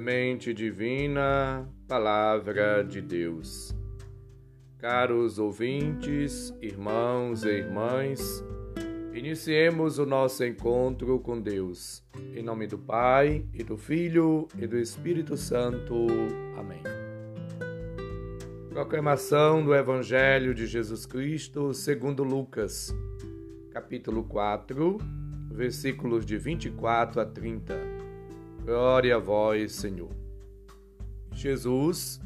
Semente Divina, Palavra de Deus. Caros ouvintes, irmãos e irmãs, iniciemos o nosso encontro com Deus. Em nome do Pai, e do Filho e do Espírito Santo. Amém. Proclamação do Evangelho de Jesus Cristo segundo Lucas, capítulo 4, versículos de 24 a 30. Glória a vós, Senhor. Jesus,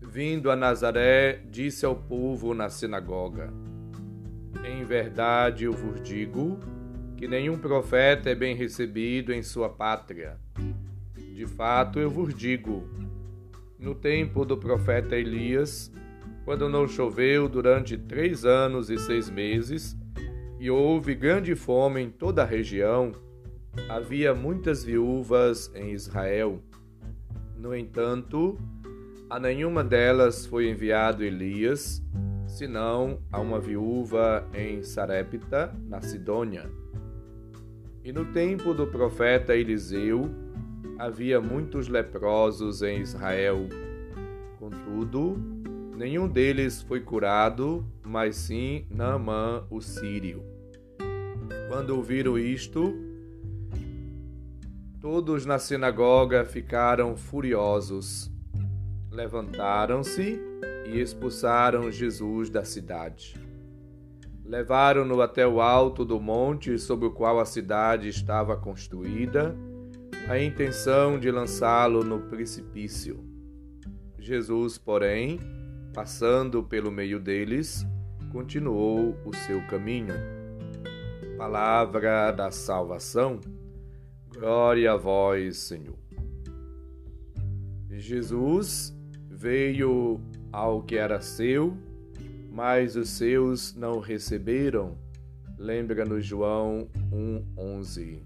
vindo a Nazaré, disse ao povo na sinagoga: Em verdade eu vos digo que nenhum profeta é bem recebido em sua pátria. De fato, eu vos digo: no tempo do profeta Elias, quando não choveu durante três anos e seis meses, e houve grande fome em toda a região, Havia muitas viúvas em Israel. No entanto, a nenhuma delas foi enviado Elias, senão a uma viúva em Sarepta, na Sidônia. E no tempo do profeta Eliseu, havia muitos leprosos em Israel. Contudo, nenhum deles foi curado, mas sim Naamã, o sírio. Quando ouviram isto, Todos na sinagoga ficaram furiosos. Levantaram-se e expulsaram Jesus da cidade. Levaram-no até o alto do monte sobre o qual a cidade estava construída, a intenção de lançá-lo no precipício. Jesus, porém, passando pelo meio deles, continuou o seu caminho. Palavra da salvação. Glória a vós, Senhor. Jesus veio ao que era seu, mas os seus não receberam. Lembra-nos João 1:11.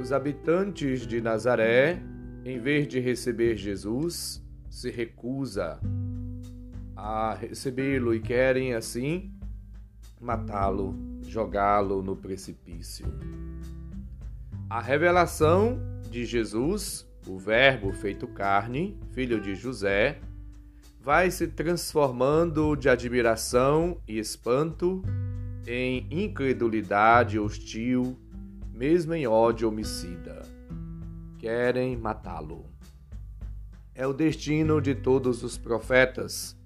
Os habitantes de Nazaré, em vez de receber Jesus, se recusa a recebê-lo e querem assim matá-lo, jogá-lo no precipício. A revelação de Jesus, o Verbo feito carne, filho de José, vai se transformando de admiração e espanto em incredulidade hostil, mesmo em ódio homicida. Querem matá-lo. É o destino de todos os profetas.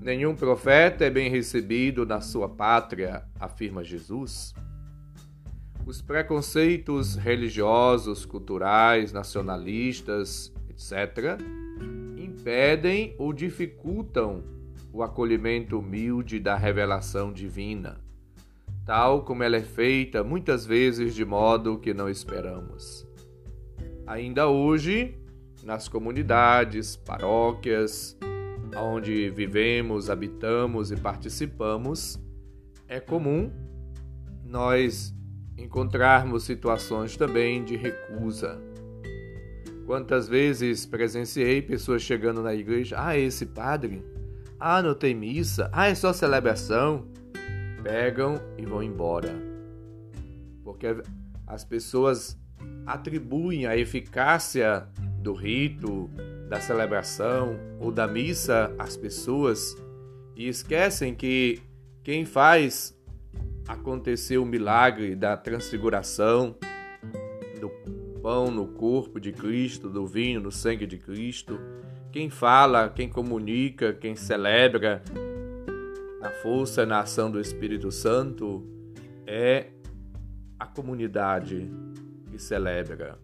Nenhum profeta é bem recebido na sua pátria, afirma Jesus. Os preconceitos religiosos, culturais, nacionalistas, etc., impedem ou dificultam o acolhimento humilde da revelação divina, tal como ela é feita muitas vezes de modo que não esperamos. Ainda hoje, nas comunidades, paróquias, onde vivemos, habitamos e participamos, é comum nós encontrarmos situações também de recusa. Quantas vezes presenciei pessoas chegando na igreja: ah, esse padre? Ah, não tem missa? Ah, é só celebração? Pegam e vão embora. Porque as pessoas atribuem a eficácia do rito, da celebração ou da missa às pessoas e esquecem que quem faz aconteceu o milagre da transfiguração do pão no corpo de Cristo, do vinho no sangue de Cristo. Quem fala, quem comunica, quem celebra na força na ação do Espírito Santo é a comunidade que celebra.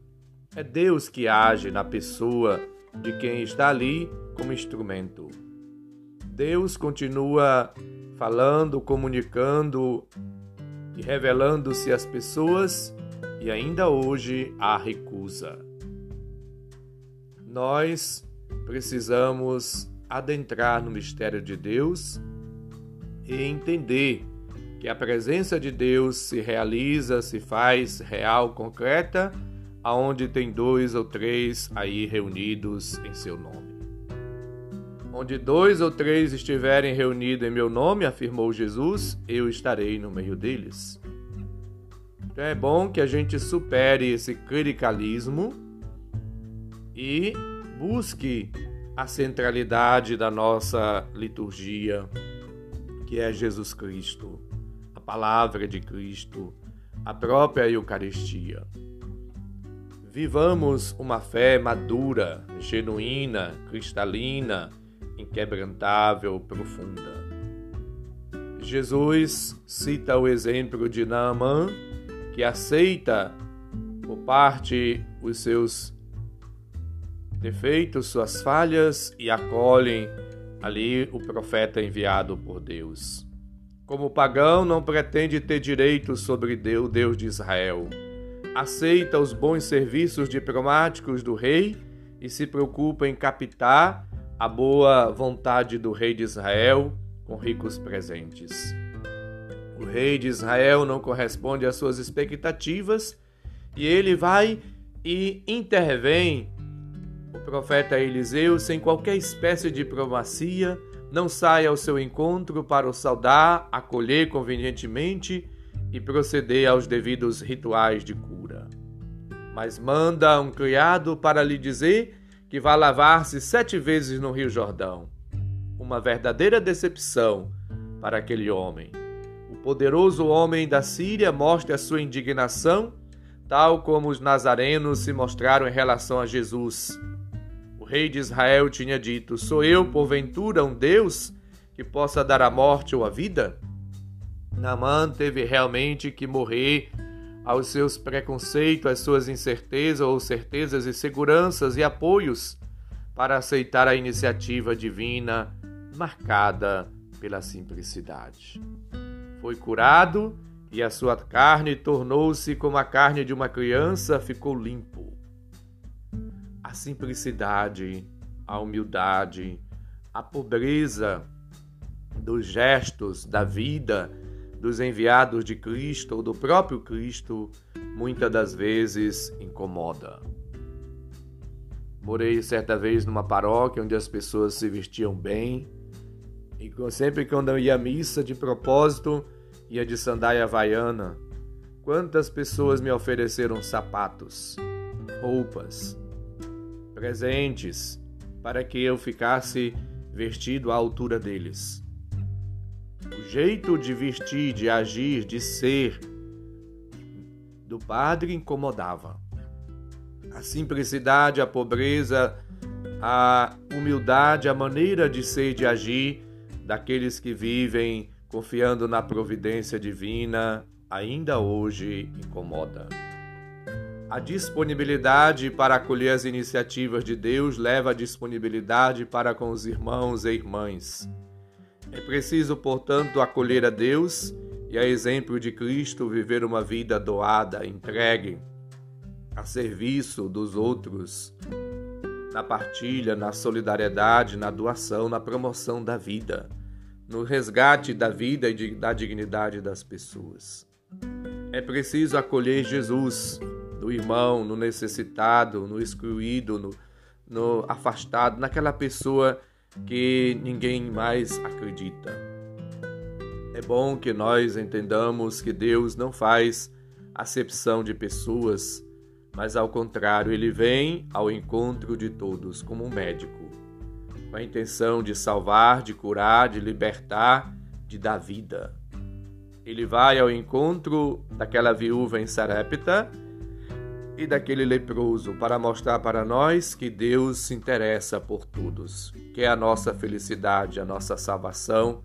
É Deus que age na pessoa de quem está ali como instrumento. Deus continua falando, comunicando e revelando-se às pessoas, e ainda hoje há recusa. Nós precisamos adentrar no mistério de Deus e entender que a presença de Deus se realiza, se faz real, concreta, aonde tem dois ou três aí reunidos em seu nome. Onde dois ou três estiverem reunidos em meu nome, afirmou Jesus, eu estarei no meio deles. Então é bom que a gente supere esse clericalismo e busque a centralidade da nossa liturgia, que é Jesus Cristo, a palavra de Cristo, a própria Eucaristia. Vivamos uma fé madura, genuína, cristalina, inquebrantável, profunda. Jesus cita o exemplo de Naamã, que aceita por parte os seus defeitos, suas falhas e acolhem ali o profeta enviado por Deus. Como pagão, não pretende ter direito sobre Deus, Deus de Israel. Aceita os bons serviços diplomáticos do rei e se preocupa em captar a boa vontade do rei de Israel com ricos presentes. O rei de Israel não corresponde às suas expectativas e ele vai e intervém o profeta Eliseu, sem qualquer espécie de diplomacia, não sai ao seu encontro para o saudar, acolher convenientemente e proceder aos devidos rituais de cura. Mas manda um criado para lhe dizer que vai lavar-se sete vezes no Rio Jordão. Uma verdadeira decepção para aquele homem. O poderoso homem da Síria mostra sua indignação, tal como os nazarenos se mostraram em relação a Jesus rei de Israel tinha dito: Sou eu, porventura, um Deus que possa dar a morte ou a vida? Naamã teve realmente que morrer aos seus preconceitos, às suas incertezas ou certezas e seguranças e apoios para aceitar a iniciativa divina marcada pela simplicidade. Foi curado e a sua carne tornou-se como a carne de uma criança, ficou limpo a simplicidade, a humildade, a pobreza dos gestos da vida dos enviados de Cristo ou do próprio Cristo, muitas das vezes incomoda. Morei certa vez numa paróquia onde as pessoas se vestiam bem, e sempre quando eu ia à missa de propósito, ia de sandália havaiana. Quantas pessoas me ofereceram sapatos, roupas, presentes para que eu ficasse vestido à altura deles. O jeito de vestir, de agir, de ser do padre incomodava. A simplicidade, a pobreza, a humildade, a maneira de ser e de agir daqueles que vivem confiando na providência divina ainda hoje incomoda. A disponibilidade para acolher as iniciativas de Deus leva a disponibilidade para com os irmãos e irmãs. É preciso, portanto, acolher a Deus e, a exemplo de Cristo, viver uma vida doada, entregue, a serviço dos outros, na partilha, na solidariedade, na doação, na promoção da vida, no resgate da vida e da dignidade das pessoas. É preciso acolher Jesus no irmão, no necessitado, no excluído, no, no afastado, naquela pessoa que ninguém mais acredita. É bom que nós entendamos que Deus não faz acepção de pessoas, mas ao contrário, ele vem ao encontro de todos como um médico, com a intenção de salvar, de curar, de libertar, de dar vida. Ele vai ao encontro daquela viúva em Sarepta daquele leproso para mostrar para nós que Deus se interessa por todos, quer a nossa felicidade, a nossa salvação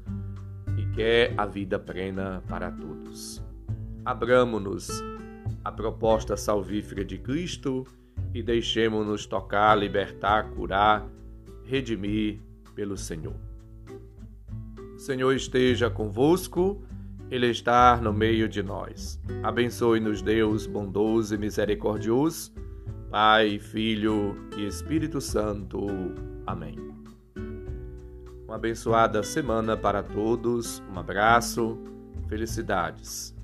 e quer a vida plena para todos. Abramos-nos a proposta salvífica de Cristo e deixemos-nos tocar, libertar, curar, redimir pelo Senhor. O Senhor esteja convosco ele está no meio de nós. Abençoe-nos, Deus bondoso e misericordioso, Pai, Filho e Espírito Santo. Amém. Uma abençoada semana para todos, um abraço, felicidades.